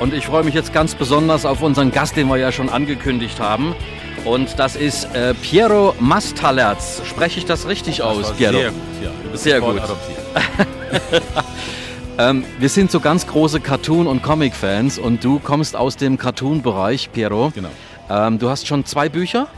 Und ich freue mich jetzt ganz besonders auf unseren Gast, den wir ja schon angekündigt haben. Und das ist äh, Piero Mastalerz. Spreche ich das richtig das aus, Piero? Sehr gut, ja. Sehr gut. ähm, wir sind so ganz große Cartoon- und Comic-Fans und du kommst aus dem Cartoon-Bereich, Piero. Genau. Ähm, du hast schon zwei Bücher.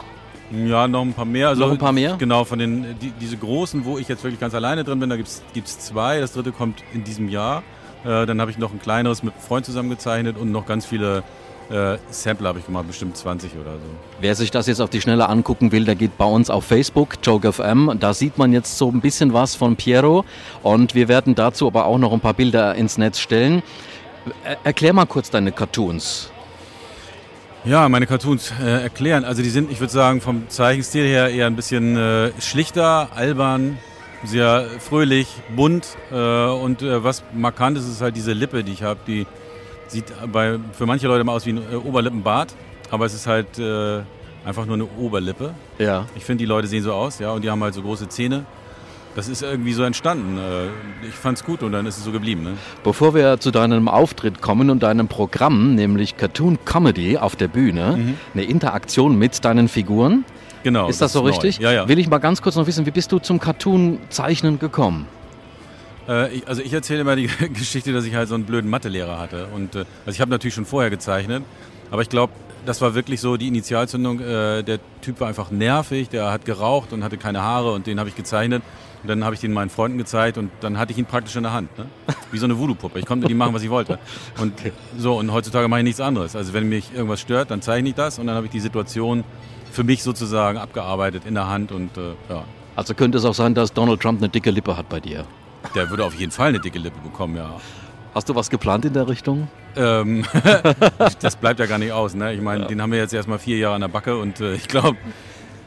Ja, noch ein paar mehr. Also, Noch ein paar mehr? Genau, von den die, diese großen, wo ich jetzt wirklich ganz alleine drin bin, da gibt es zwei. Das dritte kommt in diesem Jahr. Äh, dann habe ich noch ein kleineres mit einem Freund zusammengezeichnet und noch ganz viele äh, Sampler habe ich gemacht, bestimmt 20 oder so. Wer sich das jetzt auf die Schnelle angucken will, der geht bei uns auf Facebook, JokeFM. Da sieht man jetzt so ein bisschen was von Piero und wir werden dazu aber auch noch ein paar Bilder ins Netz stellen. Er erklär mal kurz deine Cartoons. Ja, meine Cartoons äh, erklären. Also die sind, ich würde sagen, vom Zeichenstil her eher ein bisschen äh, schlichter, albern, sehr fröhlich, bunt. Äh, und äh, was markant ist, ist halt diese Lippe, die ich habe. Die sieht bei, für manche Leute mal aus wie ein äh, Oberlippenbart, aber es ist halt äh, einfach nur eine Oberlippe. Ja. Ich finde, die Leute sehen so aus, ja, und die haben halt so große Zähne. Das ist irgendwie so entstanden. Äh, Ich fand's gut und dann ist es so geblieben. Ne? Bevor wir zu deinem Auftritt kommen und deinem Programm, nämlich Cartoon Comedy auf der Bühne, eine Interaktion mit deinen Figuren, Genau. ist das, so neu. richtig? Ja, ja. Will ich mal ganz kurz noch wissen, wie bist du zum Cartoon-Zeichnen gekommen? Äh, ich, also ich erzähle immer die Geschichte, dass ich halt so einen blöden Mathelehrer hatte. Und äh, also ich habe natürlich schon vorher gezeichnet, aber ich glaube, das war wirklich so die Initialzündung. Äh, der Typ war einfach nervig, der hat geraucht und hatte keine Haare und den habe ich gezeichnet. Und dann habe ich den meinen Freunden gezeigt und dann hatte ich ihn praktisch in der Hand. Ne? Wie so eine Voodoo-Puppe. Ich konnte mit ihm machen, was ich wollte. Und so, und heutzutage mache ich nichts anderes. Also wenn mich irgendwas stört, dann zeichne ich das und dann habe ich die Situation für mich sozusagen abgearbeitet in der Hand und äh, ja. Also könnte es auch sein, dass Donald Trump eine dicke Lippe hat bei dir. Der würde auf jeden Fall eine dicke Lippe bekommen, ja. Hast du was geplant in der Richtung? Ähm, das bleibt ja gar nicht aus. Ne? Ich meine, den haben wir jetzt erstmal vier Jahre an der Backe und äh, ich glaube,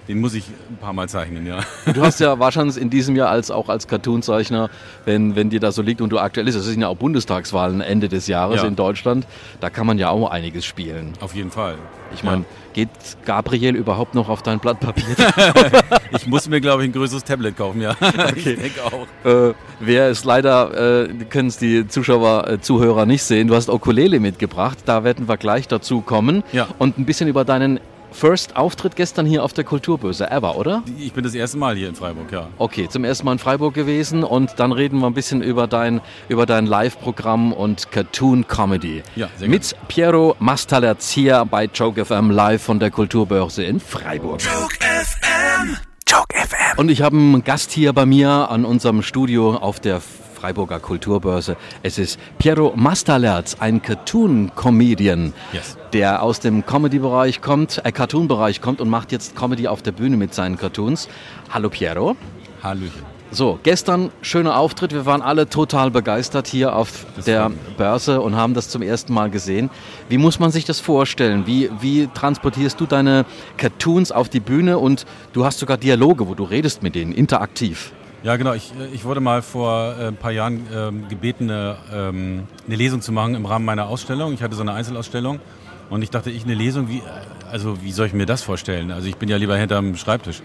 den muss ich ein paar Mal zeichnen, ja. Du hast ja wahrscheinlich in diesem Jahr als auch als Cartoonzeichner, wenn, wenn dir das so liegt und du aktuell ist, es sind ja auch Bundestagswahlen Ende des Jahres Ja. in Deutschland, da kann man ja auch einiges spielen. Auf jeden Fall. Ich meine, geht Gabriel überhaupt noch auf dein Blatt Papier? Ich muss mir, glaube ich, ein größeres Tablet kaufen, ja. Ich denke auch. äh, wer es leider, äh, können es die Zuschauer, äh, Zuhörer nicht sehen, du hast Ukulele mitgebracht, da werden wir gleich dazu kommen Ja. und ein bisschen über deinen First Auftritt gestern hier auf der Kulturbörse ever, oder? Ich bin das erste Mal hier in Freiburg, ja. Okay, zum ersten Mal in Freiburg gewesen und dann reden wir ein bisschen über dein, über dein Live-Programm und Cartoon Comedy. Ja, sehr Mit Piero Mastalerz hier bei Joke FM live von der Kulturbörse in Freiburg. Joke FM. Joke FM. Und ich habe einen Gast hier bei mir an unserem Studio auf der Freiburger Kulturbörse. Es ist Piero Mastalerz, ein Cartoon-Comedian, Yes. der aus dem Comedy-Bereich kommt, äh, Cartoon-Bereich kommt und macht jetzt Comedy auf der Bühne mit seinen Cartoons. Hallo Piero. Hallöchen. So, gestern schöner Auftritt. Wir waren alle total begeistert hier auf Das der. Börse und haben das zum ersten Mal gesehen. Wie muss man sich das vorstellen? Wie, wie transportierst du deine Cartoons auf die Bühne und du hast sogar Dialoge, wo du redest mit denen, interaktiv? Ja, genau. Ich, äh, ich wurde mal vor äh, ein paar Jahren ähm, gebeten, eine, ähm, eine Lesung zu machen im Rahmen meiner Ausstellung. Ich hatte so eine Einzelausstellung und ich dachte, ich eine Lesung, wie, äh, also wie soll ich mir das vorstellen? Also ich bin ja lieber hinterm Schreibtisch.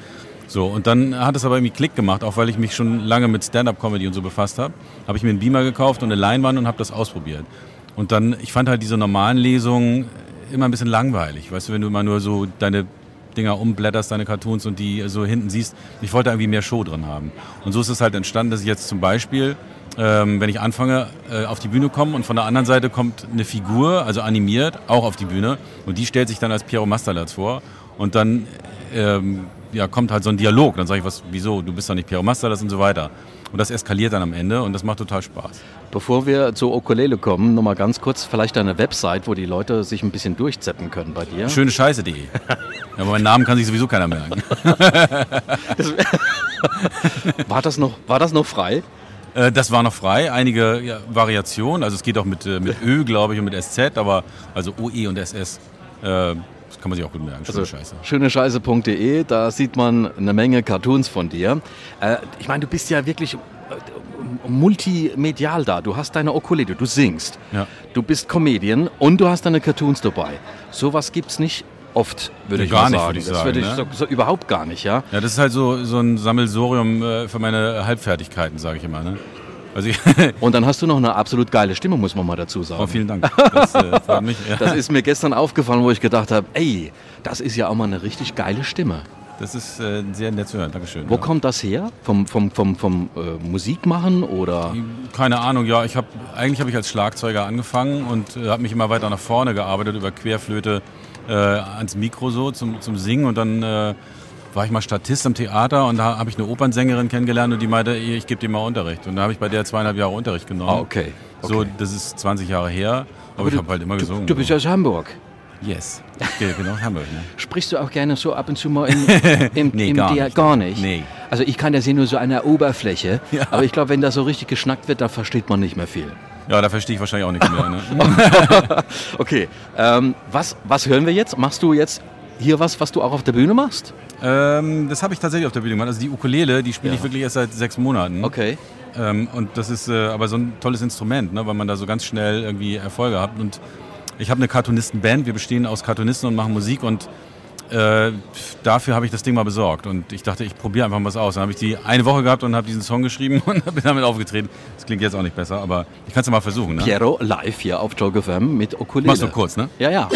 So, und dann hat es aber irgendwie Klick gemacht, auch weil ich mich schon lange mit Stand-Up-Comedy und so befasst habe. Habe ich mir einen Beamer gekauft und eine Leinwand und habe das ausprobiert. Und dann, ich fand halt diese normalen Lesungen immer ein bisschen langweilig. Weißt du, wenn du immer nur so deine Dinger umblätterst, deine Cartoons und die so hinten siehst. Ich wollte irgendwie mehr Show drin haben. Und so ist es halt entstanden, dass ich jetzt zum Beispiel, ähm, wenn ich anfange, äh, auf die Bühne komme und von der anderen Seite kommt eine Figur, also animiert, auch auf die Bühne und die stellt sich dann als Piero Mastalerz vor und dann ähm, ja, kommt halt so ein Dialog. Dann sage ich, was, wieso, du bist doch nicht Piero Mastalerz und so weiter. Und das eskaliert dann am Ende und das macht total Spaß. Bevor wir zur Ukulele kommen, nochmal ganz kurz vielleicht deine Website, wo die Leute sich ein bisschen durchzeppen können bei dir. Schöne Scheiße.de. Ja, aber meinen Namen kann sich sowieso keiner merken. War das noch, war das noch frei? Äh, Das war noch frei, einige ja, Variationen. Also es geht auch mit, äh, mit Ö, glaube ich, und mit SZ, aber also OE und SS. Äh, das kann man sich auch gut merken. Schöne Scheiße. Schönescheiße.de, da sieht man eine Menge Cartoons von dir. Äh, ich meine, du bist ja wirklich äh, multimedial da. Du hast deine Ukulele, du singst, Ja. du bist Comedian und du hast deine Cartoons dabei. Sowas gibt's nicht oft, würde Ja, ich gar nicht, sagen. würde ich das sagen, würde ich ne? so, so überhaupt gar nicht, ja. Ja, das ist halt so, so ein Sammelsorium äh, für meine Halbfertigkeiten, sage ich immer. Ne? Also Und dann hast du noch eine absolut geile Stimme, muss man mal dazu sagen. oh, vielen Dank. Das äh, freut mich. Ja. Das ist mir gestern aufgefallen, wo ich gedacht habe, ey, das ist ja auch mal eine richtig geile Stimme. Das ist äh, sehr nett zu hören. Dankeschön. Wo ja. kommt das her? Vom, vom, vom, vom äh, Musikmachen oder? Keine Ahnung, ja, ich habe eigentlich habe ich als Schlagzeuger angefangen und äh, habe mich immer weiter nach vorne gearbeitet über Querflöte äh, ans Mikro so zum, zum Singen und dann äh, war ich mal Statist am Theater und da habe ich eine Opernsängerin kennengelernt und die meinte, "Ey, ich gebe dir mal Unterricht und da habe ich bei der zweieinhalb Jahre Unterricht genommen. Ah, okay. So, okay. das ist 20 Jahre her, aber, ich habe halt immer du, gesungen. du bist ja aus Hamburg. yes, okay, genau, Hamburg. Ne? Sprichst du auch gerne so ab und zu mal im, im, Nee, im gar nicht. gar nicht? Nee. Also ich kann ja sehen nur so an der Oberfläche, Ja. aber ich glaube, wenn da so richtig geschnackt wird, da versteht man nicht mehr viel. Ja, da verstehe ich wahrscheinlich auch nichts mehr. Ne? Okay, ähm, was, was hören wir jetzt? Machst du jetzt hier was, was du auch auf der Bühne machst? ähm, das habe ich tatsächlich auf der Bühne gemacht. Also die Ukulele, die spiele Ja. ich wirklich erst seit sechs Monaten. Okay. Ähm, und das ist äh, aber so ein tolles Instrument, ne, weil man da so ganz schnell irgendwie Erfolge hat. Und ich habe eine Cartoonistenband, wir bestehen aus Cartoonisten und machen Musik und äh, dafür habe ich das Ding mal besorgt. Und ich dachte, ich probiere einfach mal was aus. Dann habe ich die eine Woche gehabt und habe diesen Song geschrieben und bin damit aufgetreten. Das klingt jetzt auch nicht besser, aber ich kann es ja mal versuchen. Ne? Piero live hier auf FM mit Ukulele. Machst du kurz, ne? Ja, ja.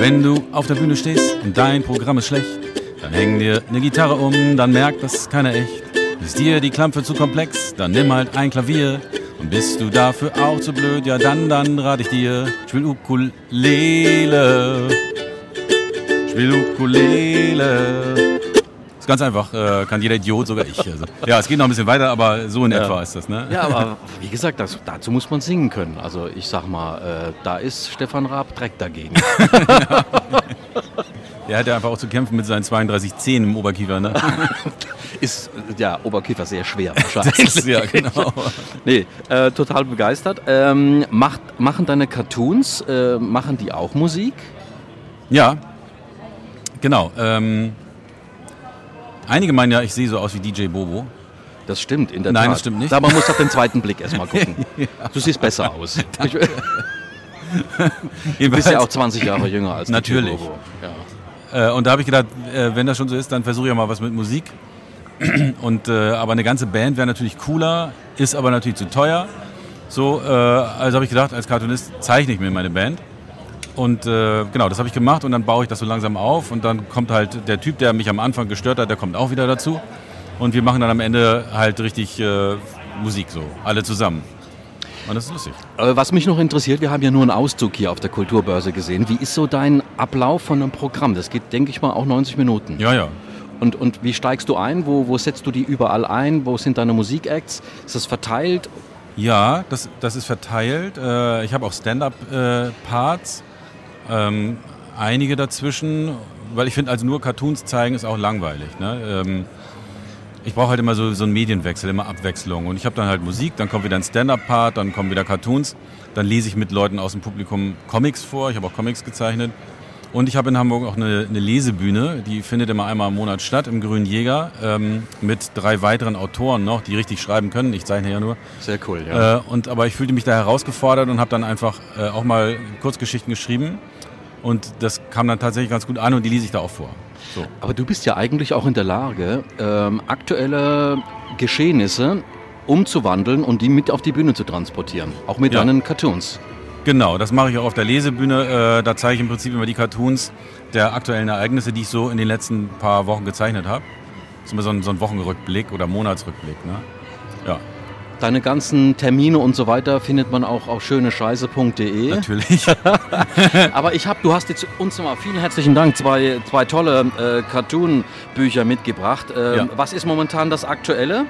Wenn du auf der Bühne stehst und dein Programm ist schlecht, dann häng dir eine Gitarre um, dann merkt das keiner echt. Ist dir die Klampfe zu komplex, dann nimm halt ein Klavier. Und bist du dafür auch zu blöd, ja dann, dann rate ich dir, spiel Ukulele. Spiel Ukulele. Ganz einfach, äh, kann jeder Idiot, sogar ich. Also, ja, es geht noch ein bisschen weiter, aber so in Ja. etwa ist das, ne? Ja, aber wie gesagt, das, dazu muss man singen können. Also ich sag mal, äh, da ist Stefan Raab Dreck dagegen. Der hat ja einfach auch zu kämpfen mit seinen 32 Zähnen im Oberkiefer, ne? ist ja Oberkiefer sehr schwer wahrscheinlich. ja, genau. Nee, äh, total begeistert. Ähm, macht, machen deine Cartoons, äh, machen die auch Musik? Ja, genau. Ähm, einige meinen ja, ich sehe so aus wie DJ Bobo. Das stimmt, in der Nein, Tat. das stimmt nicht. Aber man muss auf den zweiten Blick erstmal gucken. Du siehst besser aus. Du bist ja auch 20 Jahre jünger als DJ Natürlich. Bobo. Ja. Äh, und da habe ich gedacht, äh, wenn das schon so ist, dann versuche ich ja mal was mit Musik. Und, äh, aber eine ganze Band wäre natürlich cooler, ist aber natürlich zu teuer. So, also habe ich gedacht, als Cartoonist zeichne ich mir meine Band. Und äh, genau, das habe ich gemacht und dann baue ich das so langsam auf und dann kommt halt der Typ, der mich am Anfang gestört hat, der kommt auch wieder dazu. Und wir machen dann am Ende halt richtig äh, Musik so, alle zusammen. Und das ist lustig. Äh, Was mich noch interessiert, wir haben ja nur einen Auszug hier auf der Kulturbörse gesehen. Wie ist so dein Ablauf von einem Programm? Das geht, denke ich mal, auch 90 Minuten. Ja, ja. Und, und wie steigst du ein? Wo, wo setzt du die überall ein? Wo sind deine Musikacts? Ist das verteilt? Ja, das, das ist verteilt. Äh, ich habe auch Stand-up-Parts, ähm, einige dazwischen, weil ich finde, also nur Cartoons zeigen ist auch langweilig. Ne? Ähm, ich brauche halt immer so, so einen Medienwechsel, immer Abwechslung. Und ich habe dann halt Musik, dann kommt wieder ein Stand-up-Part, dann kommen wieder Cartoons. Dann lese ich mit Leuten aus dem Publikum Comics vor. Ich habe auch Comics gezeichnet. Und ich habe in Hamburg auch eine, eine Lesebühne, die findet immer einmal im Monat statt im Grünen Jäger ähm, mit drei weiteren Autoren noch, die richtig schreiben können. Ich zeichne ja nur. Sehr cool, ja. Äh, und, aber ich fühlte mich da herausgefordert und habe dann einfach äh, auch mal Kurzgeschichten geschrieben. Und das kam dann tatsächlich ganz gut an und die lese ich da auch vor. So. Aber du bist ja eigentlich auch in der Lage, ähm, aktuelle Geschehnisse umzuwandeln und die mit auf die Bühne zu transportieren. Auch mit Ja. deinen Cartoons. Genau, das mache ich auch auf der Lesebühne. Äh, da zeige ich im Prinzip immer die Cartoons der aktuellen Ereignisse, die ich so in den letzten paar Wochen gezeichnet habe. Das ist immer so ein, so ein Wochenrückblick oder Monatsrückblick. Ne? Ja, Deine ganzen Termine und so weiter findet man auch auf schönescheiße.de. natürlich. Aber ich habe, du hast jetzt uns nochmal vielen herzlichen Dank, zwei, zwei tolle äh, Cartoon-Bücher mitgebracht. Ähm, Ja. Was ist momentan das Aktuelle?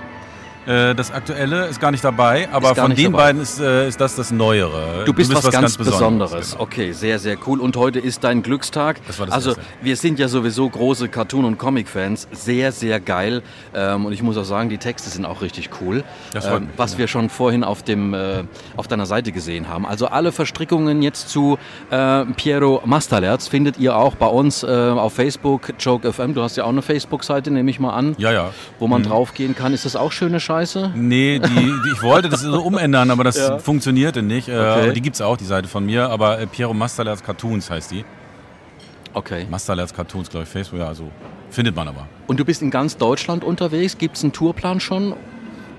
Äh, das Aktuelle ist gar nicht dabei, aber von den dabei. beiden ist, äh, ist das das Neuere. Du bist, was, ganz, Besonderes. Besonderes. genau. Okay, sehr, sehr cool. Und heute ist dein Glückstag. Das war das also Erste. wir sind ja sowieso große Cartoon- und Comic-Fans. Sehr, sehr geil. Ähm, und ich muss auch sagen, die Texte sind auch richtig cool. Das ähm, mich, was ja. wir schon vorhin auf, dem, äh, auf deiner Seite gesehen haben. Also alle Verstrickungen jetzt zu äh, Piero Masterlerz findet ihr auch bei uns äh, auf Facebook, Joke FM. Du hast ja auch eine Facebook-Seite, nehme ich mal an, Ja, ja. wo man draufgehen kann. Ist das auch schöne Scheiße? Nee, die, die, ich wollte das so umändern, aber das Ja. funktionierte nicht. Äh, Okay. Die gibt es auch, die Seite von mir. Aber äh, Piero Masterlerz Cartoons heißt die. Okay. Masterlets Cartoons, glaube ich, Facebook, ja, also findet man aber. Und du bist in ganz Deutschland unterwegs. Gibt es einen Tourplan schon?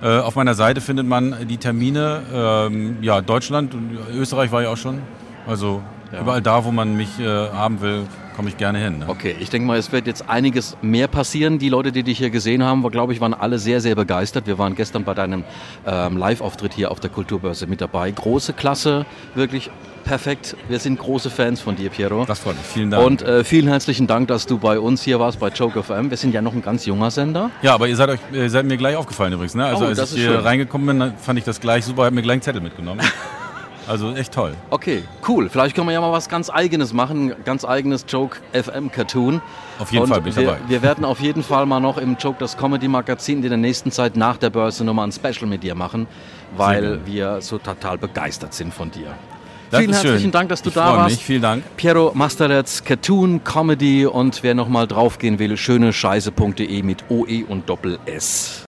Äh, auf meiner Seite findet man die Termine. Ähm, ja, Deutschland Österreich war ich auch schon. Also Ja. überall da, wo man mich äh, haben will, komme ich gerne hin. Ne? Okay, ich denke mal, es wird jetzt einiges mehr passieren. Die Leute, die dich hier gesehen haben, glaube ich, waren alle sehr, sehr begeistert. Wir waren gestern bei deinem ähm, Live-Auftritt hier auf der Kulturbörse mit dabei. Große Klasse, wirklich perfekt. Wir sind große Fans von dir, Piero. Das freut mich. Vielen Dank. Und äh, vielen herzlichen Dank, dass du bei uns hier warst bei Joke FM. Wir sind ja noch ein ganz junger Sender. ja, aber ihr seid, euch, ihr seid mir gleich aufgefallen übrigens. Ne? Also Oh, als ich hier schön. reingekommen bin, fand ich das gleich super. Hab mir gleich einen Zettel mitgenommen. also echt toll. Okay, cool. Vielleicht können wir ja mal was ganz Eigenes machen, ganz eigenes Joke FM Cartoon. Auf jeden Und Fall bin ich wir, dabei. Wir werden auf jeden Fall mal noch im Joke das Comedy Magazin in der nächsten Zeit nach der Börse nochmal ein Special mit dir machen, weil wir so total begeistert sind von dir. Das Vielen ist schön. herzlichen Dank, dass du ich da warst. Mich. Vielen Dank. Piero Masterletz, Cartoon, Comedy und wer nochmal draufgehen will, schönescheiße.de mit OE und Doppel S.